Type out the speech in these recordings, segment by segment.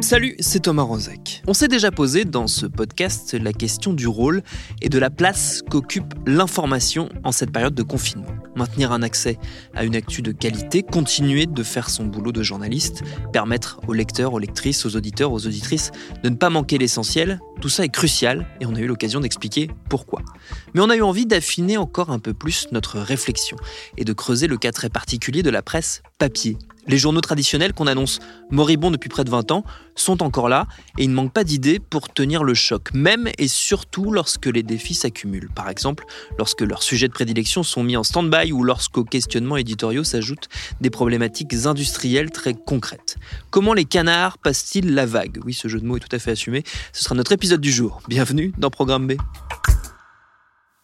Salut, c'est Thomas Rozek. On s'est déjà posé dans ce podcast la question du rôle et de la place qu'occupe l'information en cette période de confinement. Maintenir un accès à une actu de qualité, continuer de faire son boulot de journaliste, permettre aux lecteurs, aux lectrices, aux auditeurs, aux auditrices de ne pas manquer l'essentiel, tout ça est crucial et on a eu l'occasion d'expliquer pourquoi. Mais on a eu envie d'affiner encore un peu plus notre réflexion et de creuser le cas très particulier de la presse papier les journaux traditionnels qu'on annonce moribonds depuis près de 20 ans sont encore là et il ne manque pas d'idées pour tenir le choc, même et surtout lorsque les défis s'accumulent. Par exemple, lorsque leurs sujets de prédilection sont mis en stand-by ou lorsqu'aux questionnements éditoriaux s'ajoutent des problématiques industrielles très concrètes. Comment les canards passent-ils la vague? Oui, ce jeu de mots est tout à fait assumé. Ce sera notre épisode du jour. Bienvenue dans Programme B.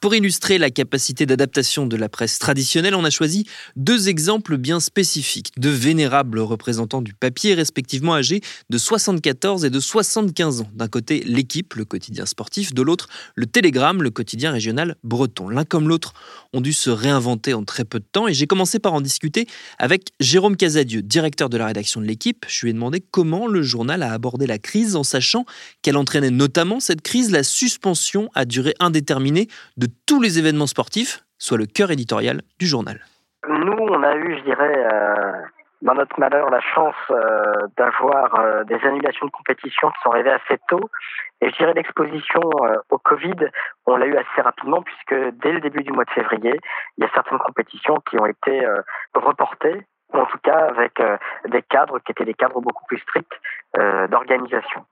Pour illustrer la capacité d'adaptation de la presse traditionnelle, on a choisi deux exemples bien spécifiques, de vénérables représentants du papier, respectivement âgés de 74 et de 75 ans. D'un côté, l'équipe, le quotidien sportif, de l'autre, le Télégramme, le quotidien régional breton. L'un comme l'autre ont dû se réinventer en très peu de temps et j'ai commencé par en discuter avec Jérôme Casadieu, directeur de la rédaction de l'équipe. Je lui ai demandé comment le journal a abordé la crise en sachant qu'elle entraînait notamment cette crise la suspension à durée indéterminée de tous les événements sportifs, soit le cœur éditorial du journal. Nous, on a eu, je dirais, euh, dans notre malheur, la chance euh, d'avoir euh, des annulations de compétition qui sont arrivées assez tôt. Et je dirais l'exposition au Covid, on l'a eu assez rapidement puisque dès le début du mois de février, il y a certaines compétitions qui ont été reportées ou en tout cas avec des cadres qui étaient des cadres beaucoup plus stricts d'organisation.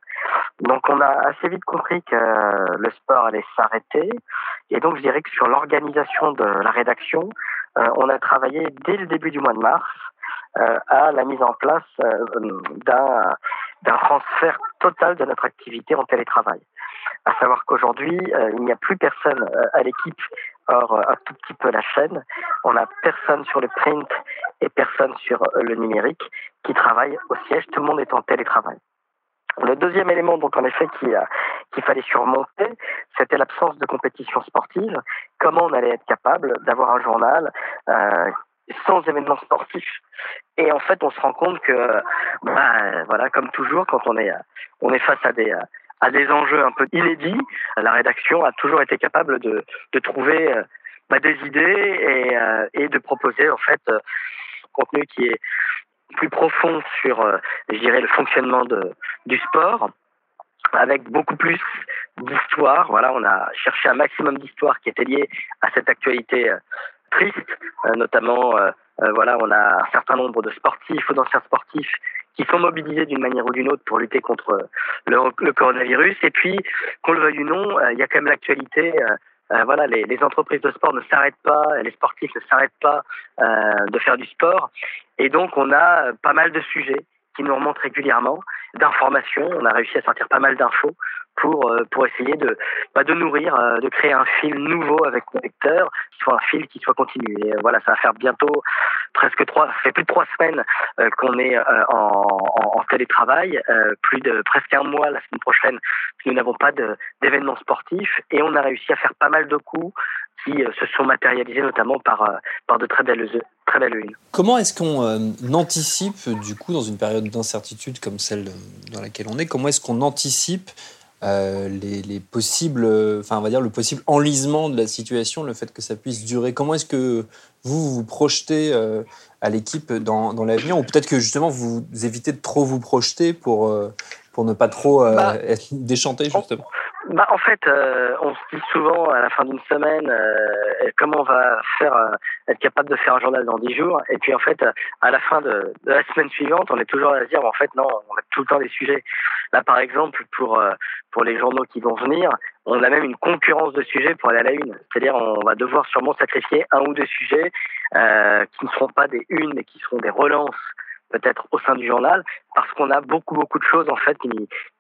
Donc on a assez vite compris que le sport allait s'arrêter. Et donc je dirais que sur l'organisation de la rédaction, euh, on a travaillé dès le début du mois de mars euh, à la mise en place euh, d'un transfert total de notre activité en télétravail. À savoir qu'aujourd'hui, il n'y a plus personne à l'équipe, or un tout petit peu la chaîne. On n'a personne sur le print et personne sur le numérique qui travaille au siège. Tout le monde est en télétravail. Le deuxième élément, donc en effet, qu'il fallait surmonter, c'était l'absence de compétition sportive. Comment on allait être capable d'avoir un journal euh, sans événements sportifs? Et en fait, on se rend compte que, bah, voilà, comme toujours, quand on est, est face à des enjeux un peu inédits, la rédaction a toujours été capable de, trouver bah, des idées et, euh, de proposer en fait contenu qui est plus profond sur, euh, je dirais, le fonctionnement de, du sport, avec beaucoup plus d'histoire. Voilà, on a cherché un maximum d'histoire qui était liée à cette actualité euh, triste, euh, notamment, voilà, on a un certain nombre de sportifs ou d'anciens sportifs qui sont mobilisés d'une manière ou d'une autre pour lutter contre le, le coronavirus. Et puis, qu'on le veuille ou non, il y a quand même l'actualité euh, voilà, les, entreprises de sport ne s'arrêtent pas, les sportifs ne s'arrêtent pas euh, de faire du sport. Et donc, on a euh, pas mal de sujets qui nous remontent régulièrement, d'informations. On a réussi à sortir pas mal d'infos pour euh, pour essayer de bah, de nourrir, euh, de créer un fil nouveau avec le lecteur, qui soit un fil qui soit continu. Et voilà, ça va faire bientôt presque trois, ça fait plus de trois semaines qu'on est en, télétravail, plus de presque un mois la semaine prochaine. Nous n'avons pas d'événements sportifs et on a réussi à faire pas mal de coups qui se sont matérialisés notamment par par de très belles très belles unes. Comment est-ce qu'on anticipe du coup dans une période d'incertitude comme celle dans laquelle on est Comment est-ce qu'on anticipe euh, les, possibles, enfin on va dire le possible enlisement de la situation, le fait que ça puisse durer. Comment est-ce que vous vous projetez euh, à l'équipe dans, dans l'avenir, ou peut-être que justement vous évitez de trop vous projeter pour euh, pour ne pas trop bah, être déchanté justement? Bah, En fait, euh, on se dit souvent à la fin d'une semaine euh, comment on va faire, euh, être capable de faire un journal dans 10 jours. Et puis en fait, à la fin de, de, la semaine suivante, on est toujours à se dire, en fait, non, on a tout le temps des sujets. Là, par exemple, pour, pour les journaux qui vont venir, on a même une concurrence de sujets pour aller à la une. C'est-à-dire, on va devoir sûrement sacrifier un ou deux sujets qui ne seront pas des unes, mais qui seront des relances peut-être au sein du journal, parce qu'on a beaucoup beaucoup de choses en fait qui,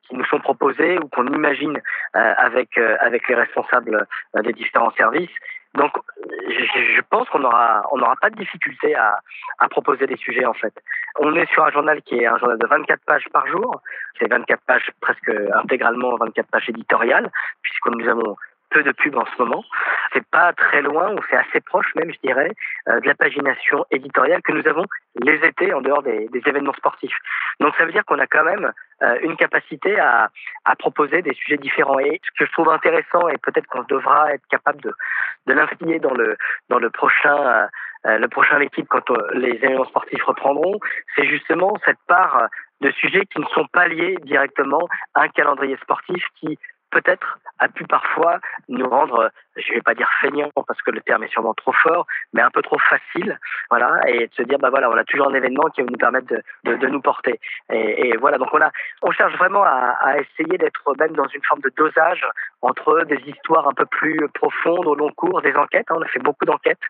qui nous sont proposées ou qu'on imagine euh, avec euh, avec les responsables euh, des différents services. Donc, je, je pense qu'on aura on n'aura pas de difficulté à, à proposer des sujets en fait. On est sur un journal qui est un journal de 24 pages par jour. C'est 24 pages presque intégralement 24 pages éditoriales, puisque nous avons peu de pub en ce moment. C'est pas très loin, ou c'est assez proche même, je dirais, euh, de la pagination éditoriale que nous avons les étés en dehors des, événements sportifs. Donc ça veut dire qu'on a quand même euh, une capacité à, proposer des sujets différents. Et ce que je trouve intéressant, et peut-être qu'on devra être capable de, de dans le, prochain, euh, le prochain équipe quand les événements sportifs reprendront, c'est justement cette part de sujets qui ne sont pas liés directement à un calendrier sportif qui peut-être a pu parfois nous rendre, je ne vais pas dire feignants parce que le terme est sûrement trop fort, mais un peu trop facile, voilà, et de se dire bah voilà, on a toujours un événement qui va nous permettre de, de, nous porter. Et, voilà, donc on a, on cherche vraiment à, essayer d'être même dans une forme de dosage entre des histoires un peu plus profondes au long cours, des enquêtes. Hein, on a fait beaucoup d'enquêtes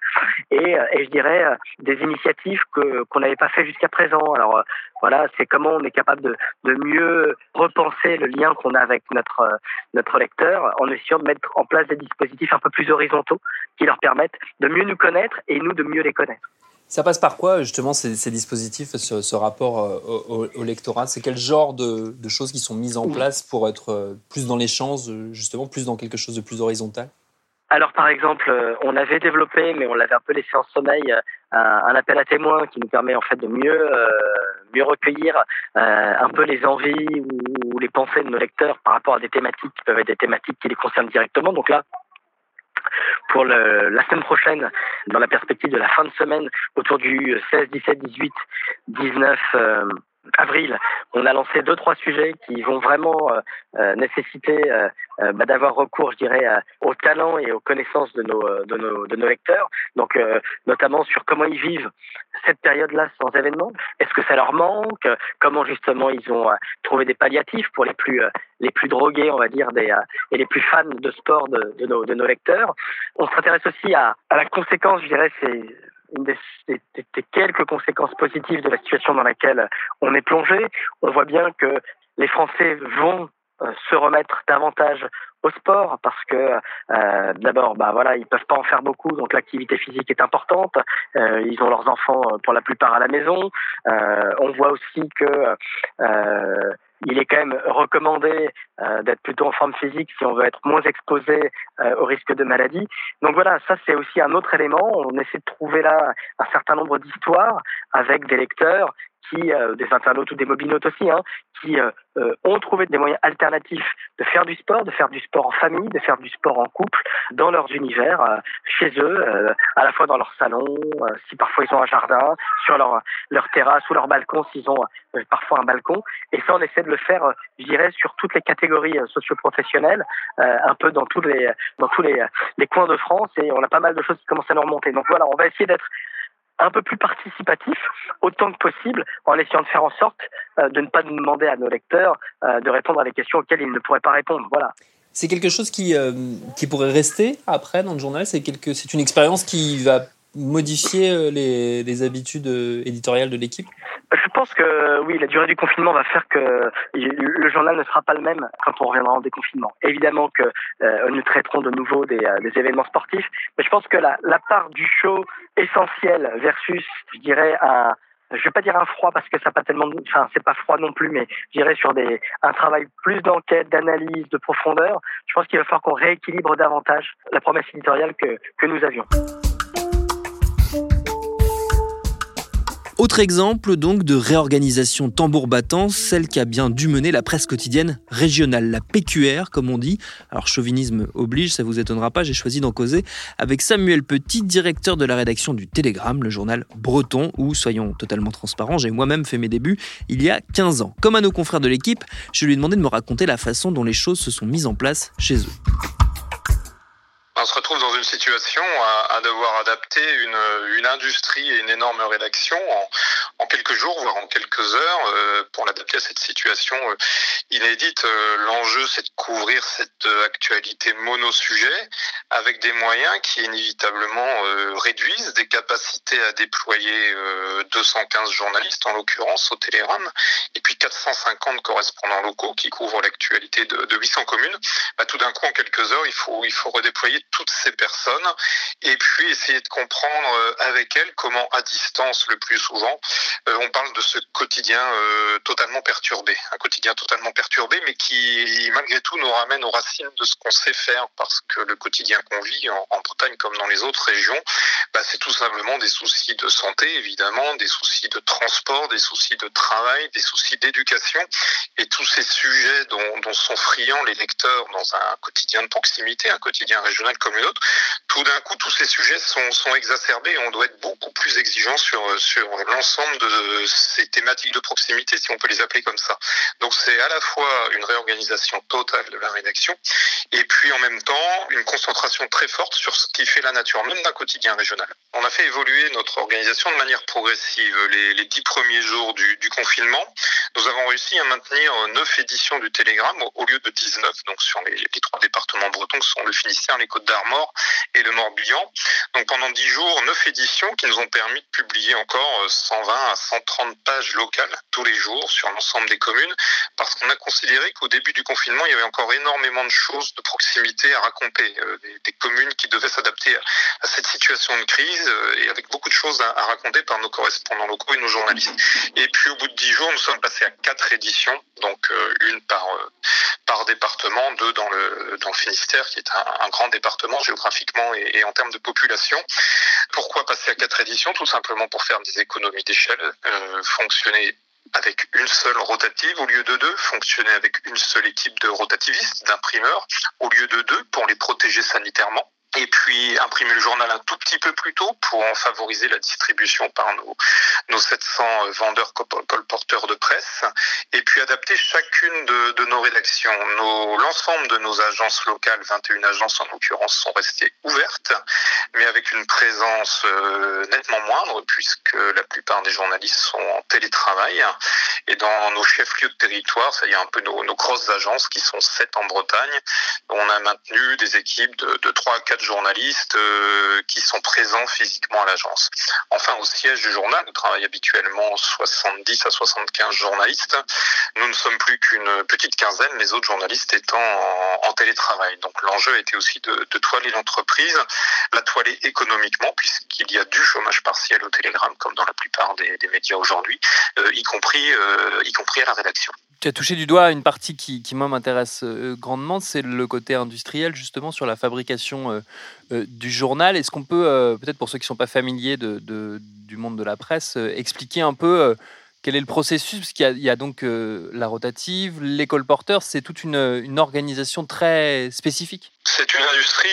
et, et je dirais des initiatives que qu'on n'avait pas fait jusqu'à présent. Alors voilà, c'est comment on est capable de, de mieux repenser le lien qu'on a avec notre notre lecteur en essayant de mettre en place des dispositifs un peu plus horizontaux qui leur permettent de mieux nous connaître et nous de mieux les connaître. Ça passe par quoi justement ces, ces dispositifs, ce, ce rapport euh, au, au, lectorat? C'est quel genre de, de, choses qui sont mises en place pour être euh, plus dans l'échange, justement plus dans quelque chose de plus horizontal? Alors par exemple, euh, on avait développé, mais on l'avait un peu laissé en sommeil, un, un, appel à témoins qui nous permet en fait de mieux euh, mieux recueillir euh, un peu les envies ou, les pensées de nos lecteurs par rapport à des thématiques qui peuvent être des thématiques qui les concernent directement. Donc là, pour la semaine prochaine, dans la perspective de la fin de semaine, autour du 16, 17, 18, 19 euh, avril, on a lancé deux trois sujets qui vont vraiment euh, euh nécessiter euh, euh, bah, d'avoir recours, je dirais, au talent et aux connaissances de nos de nos, de nos lecteurs. Donc notamment sur comment ils vivent cette période-là sans événement. Est-ce que ça leur manque? Comment justement ils ont trouvé des palliatifs pour les plus les plus drogués, on va dire, des et les plus fans de sport de, de nos de nos lecteurs? On s'intéresse aussi à, à la conséquence, je dirais, c'est une des, des, des, quelques conséquences positives de la situation dans laquelle on est plongé. On voit bien que les Français vont euh, se remettre davantage au sport parce que euh, d'abord bah voilà ils peuvent pas en faire beaucoup donc l'activité physique est importante euh, ils ont leurs enfants euh, pour la plupart à la maison euh, on voit aussi que euh, il est quand même recommandé euh, d'être plutôt en forme physique si on veut être moins exposé euh, au risque de maladie. Donc voilà, ça c'est aussi un autre élément. On essaie de trouver là un certain nombre d'histoires avec des lecteurs qui, euh, des internautes ou des mobinautes aussi, hein, qui euh, euh, ont trouvé des moyens alternatifs de faire du sport, de faire du sport en famille, de faire du sport en couple, dans leurs univers, euh, chez eux, euh, à la fois dans leur salon, si parfois ils ont un jardin, sur leur, leur terrasse ou leur balcon, s'ils ont parfois un balcon. Et ça, on essaie de le faire, je dirais, sur toutes les catégories socioprofessionnelles, un peu dans tous les, dans tous les, les coins de France, et on a pas mal de choses qui commencent à nous remonter. Donc voilà, on va essayer d'être un peu plus participatif autant que possible en essayant de faire en sorte euh, de ne pas demander à nos lecteurs euh, de répondre à des questions auxquelles ils ne pourraient pas répondre. Voilà. C'est quelque chose qui, euh, qui pourrait rester après dans le journal C'est une expérience qui va modifier euh, les, habitudes euh, éditoriales de l'équipe? Je pense que oui, la durée du confinement va faire que le journal ne sera pas le même quand on reviendra en déconfinement. Évidemment que euh, nous traiterons de nouveau des, événements sportifs, mais je pense que la, la part du show essentiel versus, je dirais, un je vais pas dire un froid parce que ça pas tellement, enfin c'est pas froid non plus, mais je dirais sur des un travail plus d'enquête, d'analyse, de profondeur. Je pense qu'il va falloir qu'on rééquilibre davantage la promesse éditoriale que que nous avions. Autre exemple donc de réorganisation tambour battant, celle qui a bien dû mener la presse quotidienne régionale, la PQR comme on dit. Alors chauvinisme oblige, ça vous étonnera pas, j'ai choisi d'en causer avec Samuel Petit, directeur de la rédaction du Télégramme, le journal breton, où, soyons totalement transparents, j'ai moi-même fait mes débuts il y a 15 ans. Comme à nos confrères de l'équipe, je lui ai demandé de me raconter la façon dont les choses se sont mises en place chez eux on se retrouve dans une situation à, devoir adapter une, une, industrie et une énorme rédaction en, en quelques jours, voire en quelques heures, euh, pour l'adapter à cette situation euh, inédite. Euh, l'enjeu, c'est de couvrir cette actualité mono-sujet avec des moyens qui inévitablement réduisent des capacités à déployer 215 journalistes, en l'occurrence au Télégramme, et puis 450 correspondants locaux qui couvrent l'actualité de, de 800 communes. Bah, tout d'un coup, en quelques heures, il faut, il faut redéployer toutes ces personnes et puis essayer de comprendre euh, avec elles comment à distance le plus souvent euh, on parle de ce quotidien euh, totalement perturbé, un quotidien totalement perturbé mais qui malgré tout nous ramène aux racines de ce qu'on sait faire parce que le quotidien qu'on vit en, Bretagne comme dans les autres régions, bah, c'est tout simplement des soucis de santé évidemment, des soucis de transport, des soucis de travail, des soucis d'éducation. Et tous ces sujets dont, dont sont friands les lecteurs dans un quotidien de proximité, un quotidien régional comme une autre, tout d'un coup, tous ces sujets sont, exacerbés et on doit être beaucoup plus exigeant sur, sur l'ensemble de ces thématiques de proximité, si on peut les appeler comme ça. Donc c'est à la fois une réorganisation totale de la rédaction et puis en même temps une concentration très forte sur ce qui fait la nature même d'un quotidien régional. On a fait évoluer notre organisation de manière progressive. Les, dix premiers jours du, confinement, nous avons réussi à maintenir neuf éditions du Télégramme au, lieu de 19, donc sur les, trois départements bretons que sont le Finistère, les Côtes d'Armor et le Morbihan. Donc pendant dix jours, neuf éditions qui nous ont permis de publier encore 120 euh, à 130 pages locales tous les jours sur l'ensemble des communes, parce qu'on a considéré qu'au début du confinement, il y avait encore énormément de choses de proximité à raconter, euh, des, communes qui devaient s'adapter à, cette situation de crise euh, et avec beaucoup de choses à, raconter par nos correspondants locaux et nos journalistes. Et puis au bout de dix jours, nous sommes passés à quatre éditions, donc une par par département, deux dans le dans Finistère, qui est un grand département géographiquement et, en termes de population. Pourquoi passer à quatre éditions? Tout simplement pour faire des économies d'échelle, euh, fonctionner avec une seule rotative au lieu de deux, fonctionner avec une seule équipe de rotativistes, d'imprimeurs, au lieu de deux, pour les protéger sanitairement et puis imprimer le journal un tout petit peu plus tôt pour en favoriser la distribution par nos, nos 700 vendeurs colporteurs de presse, et puis adapter chacune de, nos rédactions. L'ensemble de nos agences locales, 21 agences en l'occurrence, sont restées ouvertes, mais avec une présence euh, nettement moindre, puisque la plupart des journalistes sont en télétravail, et dans nos chefs-lieux de territoire, c'est-à-dire un peu nos, nos grosses agences, qui sont 7 en Bretagne, on a maintenu des équipes de, de 3 à 4 journalistes euh, qui sont présents physiquement à l'agence. Enfin, au siège du journal, nous travaillons habituellement 70 à 75 journalistes. Nous ne sommes plus qu'une petite quinzaine, les autres journalistes étant en, télétravail. Donc l'enjeu était aussi de, toiler l'entreprise, la toiler économiquement, puisqu'il y a du chômage partiel au Télégramme, comme dans la plupart des, médias aujourd'hui, euh, euh, y compris à la rédaction. Tu as touché du doigt une partie qui, moi m'intéresse grandement, c'est le côté industriel justement sur la fabrication euh, du journal. Est-ce qu'on peut, euh, peut-être pour ceux qui ne sont pas familiers du monde de la presse, euh, expliquer un peu quel est le processus? Parce qu'il y, a donc la rotative, l'école porteur, c'est toute une, organisation très spécifique. C'est une industrie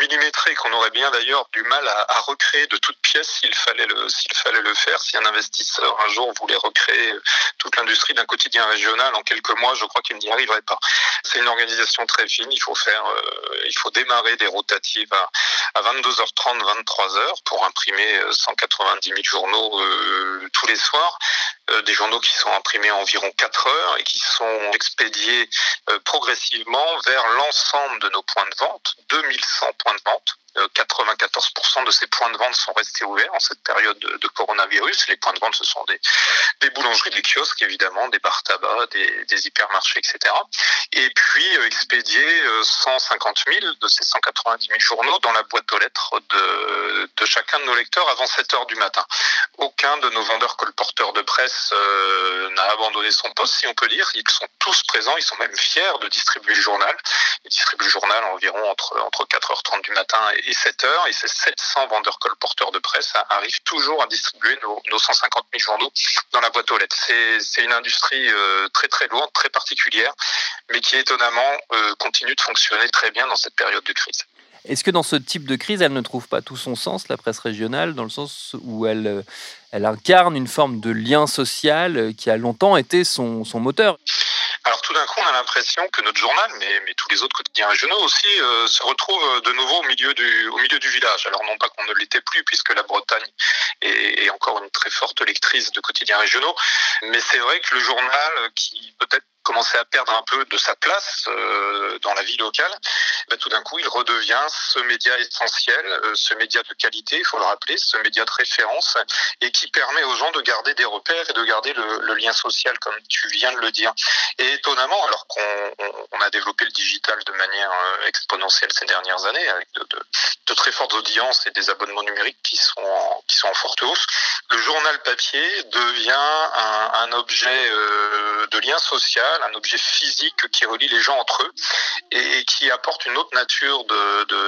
millimétrée qu'on aurait bien d'ailleurs du mal à, recréer de toutes pièces s'il fallait le fallait le faire. Si un investisseur un jour voulait recréer toute l'industrie d'un quotidien régional en quelques mois, je crois qu'il n'y arriverait pas. C'est une organisation très fine. Il faut faire, euh, il faut démarrer des rotatives à, à 22h30, 23h pour imprimer 190 000 journaux euh, tous les soirs. Euh, des journaux qui sont imprimés en environ 4 heures et qui sont expédiés euh, progressivement vers l'ensemble de nos points vente, 2100 points de vente 94% de ces points de vente sont restés ouverts en cette période de, coronavirus. Les points de vente, ce sont des, boulangeries, des kiosques, évidemment, des bars tabac, des, hypermarchés, etc. Et puis euh, expédier 150 euh, 000 de ces 190 000 journaux dans la boîte aux lettres de, de chacun de nos lecteurs avant 7 heures du matin. Aucun de nos vendeurs colporteurs de presse euh, n'a abandonné son poste, si on peut dire. Ils sont tous présents, ils sont même fiers de distribuer le journal. Ils distribuent le journal environ entre, entre 4h30 du matin et et 7 heures, et ces 700 vendeurs colporteurs de presse arrivent toujours à distribuer nos, nos 150 000 journaux dans la boîte aux lettres. C'est une industrie très très lourde, très particulière, mais qui étonnamment continue de fonctionner très bien dans cette période de crise. Est-ce que dans ce type de crise, elle ne trouve pas tout son sens, la presse régionale, dans le sens où elle, euh, elle incarne une forme de lien social euh, qui a longtemps été son, moteur alors tout d'un coup, on a l'impression que notre journal, mais, tous les autres quotidiens régionaux aussi, euh, se retrouvent de nouveau au milieu du, village. Alors non pas qu'on ne l'était plus, puisque la Bretagne est, est, encore une très forte lectrice de quotidiens régionaux, mais c'est vrai que le journal, qui peut-être commençait à perdre un peu de sa place euh, dans la vie locale, ben, tout d'un coup, il redevient ce média essentiel, euh, ce média de qualité, il faut le rappeler, ce média de référence, et qui permet aux gens de garder des repères et de garder le, lien social, comme tu viens de le dire. Et étonnamment, alors qu'on on a développé le digital de manière euh, exponentielle ces dernières années, avec de, très fortes audiences et des abonnements numériques qui sont en, qui sont en forte hausse, le journal papier devient un, objet de lien social un objet physique qui relie les gens entre eux et, qui apporte une autre nature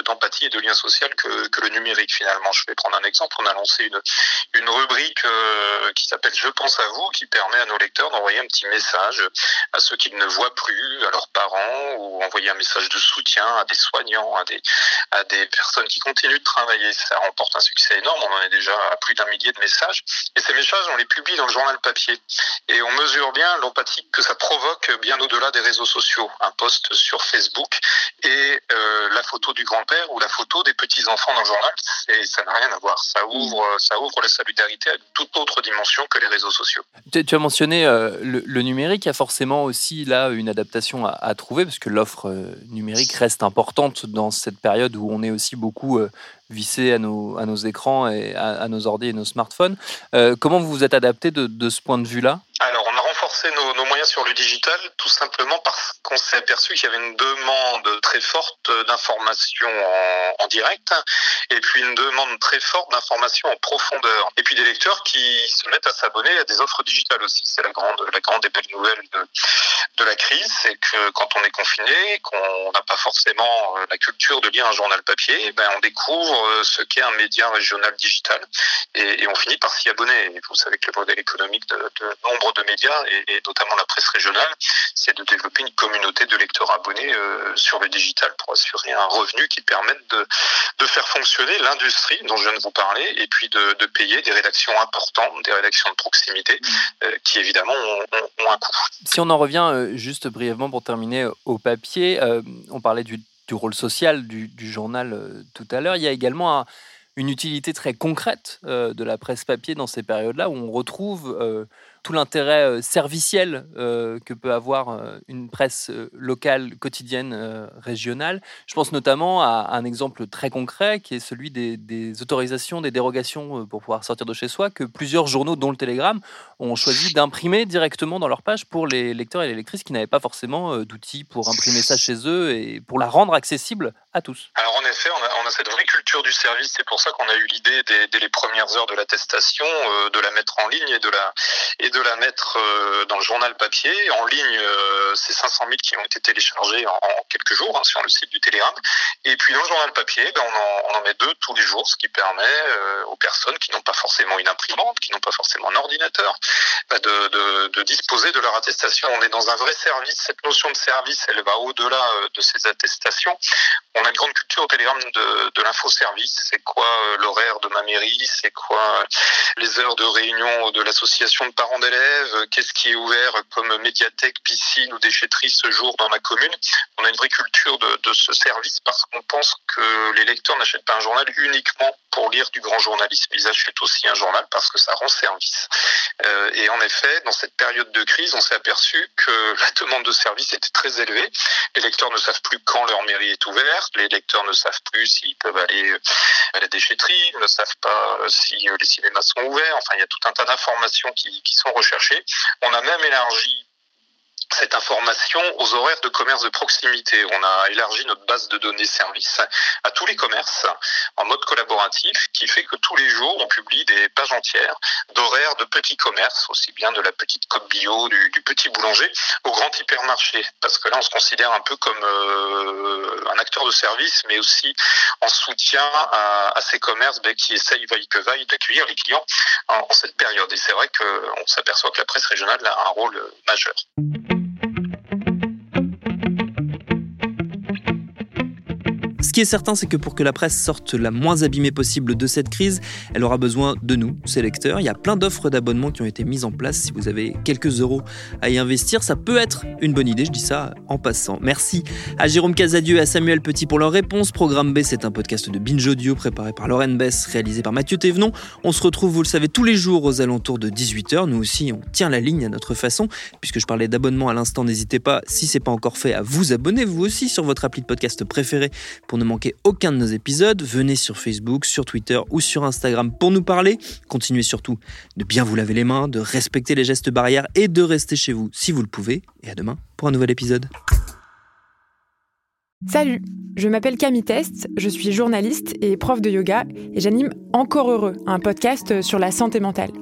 d'empathie de, et de lien social que, que, le numérique finalement. Je vais prendre un exemple. On a lancé une, une rubrique euh, qui s'appelle Je pense à vous, qui permet à nos lecteurs d'envoyer un petit message à ceux qu'ils ne voient plus, à leurs parents, ou envoyer un message de soutien à des soignants, à des, à des personnes qui continuent de travailler. Ça remporte un succès énorme. On en est déjà à plus d'un millier de messages. Et ces messages, on les publie dans le journal papier. Et on mesure bien l'empathie que ça provoque bien au-delà des réseaux sociaux. Un post sur Facebook et euh, la photo du grand-père ou la photo des petits-enfants dans le journal, ça n'a rien à voir. Ça ouvre, ça ouvre la solidarité à toute autre dimension que les réseaux sociaux. Tu, as mentionné euh, le, numérique. Il y a forcément aussi là une adaptation à, trouver parce que l'offre euh, numérique reste importante dans cette période où on est aussi beaucoup vissé à nos, à nos écrans et à, nos ordi et nos smartphones. comment vous vous êtes adapté de, de ce point de vue-là? Renforcé nos, moyens sur le digital tout simplement parce qu'on s'est aperçu qu'il y avait une demande très forte d'informations en, direct et puis une demande très forte d'informations en profondeur. Et puis des lecteurs qui se mettent à s'abonner à des offres digitales aussi. C'est la grande, la grande et belle nouvelle de, la crise, c'est que quand on est confiné, qu'on n'a pas forcément la culture de lire un journal papier, ben on découvre euh, ce qu'est un média régional digital et, on finit par s'y abonner. Vous savez que le modèle économique de, de nombre de médias et, et notamment la presse régionale, c'est de développer une communauté de lecteurs abonnés euh, sur le digital pour assurer un revenu qui permette de, de faire fonctionner l'industrie dont je viens de vous parler et puis de, de, payer des rédactions importantes, des rédactions de proximité euh, qui évidemment ont, ont, ont, un coût. Si on en revient euh, juste brièvement pour terminer au papier, on parlait du, du, rôle social du, du journal tout à l'heure, il y a également un, une utilité très concrète euh, de la presse papier dans ces périodes-là où on retrouve tout l'intérêt euh, serviciel euh, que peut avoir euh, une presse locale, quotidienne, régionale. Je pense notamment à un exemple très concret qui est celui des, autorisations, des dérogations pour pouvoir sortir de chez soi que plusieurs journaux, dont le Télégramme, ont choisi d'imprimer directement dans leur page pour les lecteurs et les lectrices qui n'avaient pas forcément d'outils pour imprimer ça chez eux et pour la rendre accessible à tous. Alors en effet, on a, on a cette vraie culture du service. C'est pour ça qu'on a eu l'idée dès, les premières heures de l'attestation euh, de la mettre en ligne et de la et de la mettre euh, dans le journal papier. En ligne, euh, c'est 500 000 qui ont été téléchargés en, quelques jours hein, sur le site du Télégramme. Et puis dans le journal papier, ben, on, en, met deux tous les jours, ce qui permet aux personnes qui n'ont pas forcément une imprimante, qui n'ont pas forcément un ordinateur, ben, de, de, disposer de leur attestation. On est dans un vrai service. Cette notion de service, elle va au-delà de ces attestations. On a une grande culture au Télégramme de, de l'infoservice. C'est quoi l'horaire de ma mairie? C'est quoi les heures de réunion de l'association de parents d'élèves? Qu'est-ce qui est ouvert comme médiathèque, piscine ou déchetterie ce jour dans ma commune? On a une vraie culture de, de ce service parce qu'on pense que les lecteurs n'achètent pas un journal uniquement pour lire du grand journalisme. Ils achètent aussi un journal parce que ça rend service. Euh, et en effet, dans cette période de crise, on s'est aperçu que la demande de service était très élevée. Les lecteurs ne savent plus quand leur mairie est ouverte. Les lecteurs ne savent plus s'ils peuvent aller à la déchetterie, ne savent pas si les cinémas sont ouverts. Enfin, il y a tout un tas d'informations qui, qui sont recherchées. On a même élargi cette information aux horaires de commerce de proximité. On a élargi notre base de données service à tous les commerces en mode collaboratif qui fait que tous les jours on publie des pages entières d'horaires de petits commerces, aussi bien de la petite coque bio, du, petit boulanger au grand hypermarché. Parce que là on se considère un peu comme euh, un acteur de service mais aussi en soutien à, ces commerces ben, qui essayent vaille que vaille d'accueillir les clients en, en cette période. Et c'est vrai qu'on s'aperçoit que la presse régionale a un rôle majeur. Ce qui est certain, c'est que pour que la presse sorte la moins abîmée possible de cette crise, elle aura besoin de nous, ses lecteurs. Il y a plein d'offres d'abonnement qui ont été mises en place. Si vous avez quelques euros à y investir, ça peut être une bonne idée. Je dis ça en passant. Merci à Jérôme Casadieu et à Samuel Petit pour leur réponse. Programme B, c'est un podcast de Binge Audio préparé par Lauren Bess, réalisé par Mathieu Thévenon. On se retrouve, vous le savez, tous les jours aux alentours de 18h. Nous aussi, on tient la ligne à notre façon. Puisque je parlais d'abonnement à l'instant, n'hésitez pas, si c'est pas encore fait, à vous abonner vous aussi sur votre appli de podcast préféré pour ne manquer aucun de nos épisodes, venez sur Facebook, sur Twitter ou sur Instagram pour nous parler. Continuez surtout de bien vous laver les mains, de respecter les gestes barrières et de rester chez vous si vous le pouvez. Et à demain pour un nouvel épisode. Salut, je m'appelle Camille Test, je suis journaliste et prof de yoga et j'anime Encore Heureux, un podcast sur la santé mentale.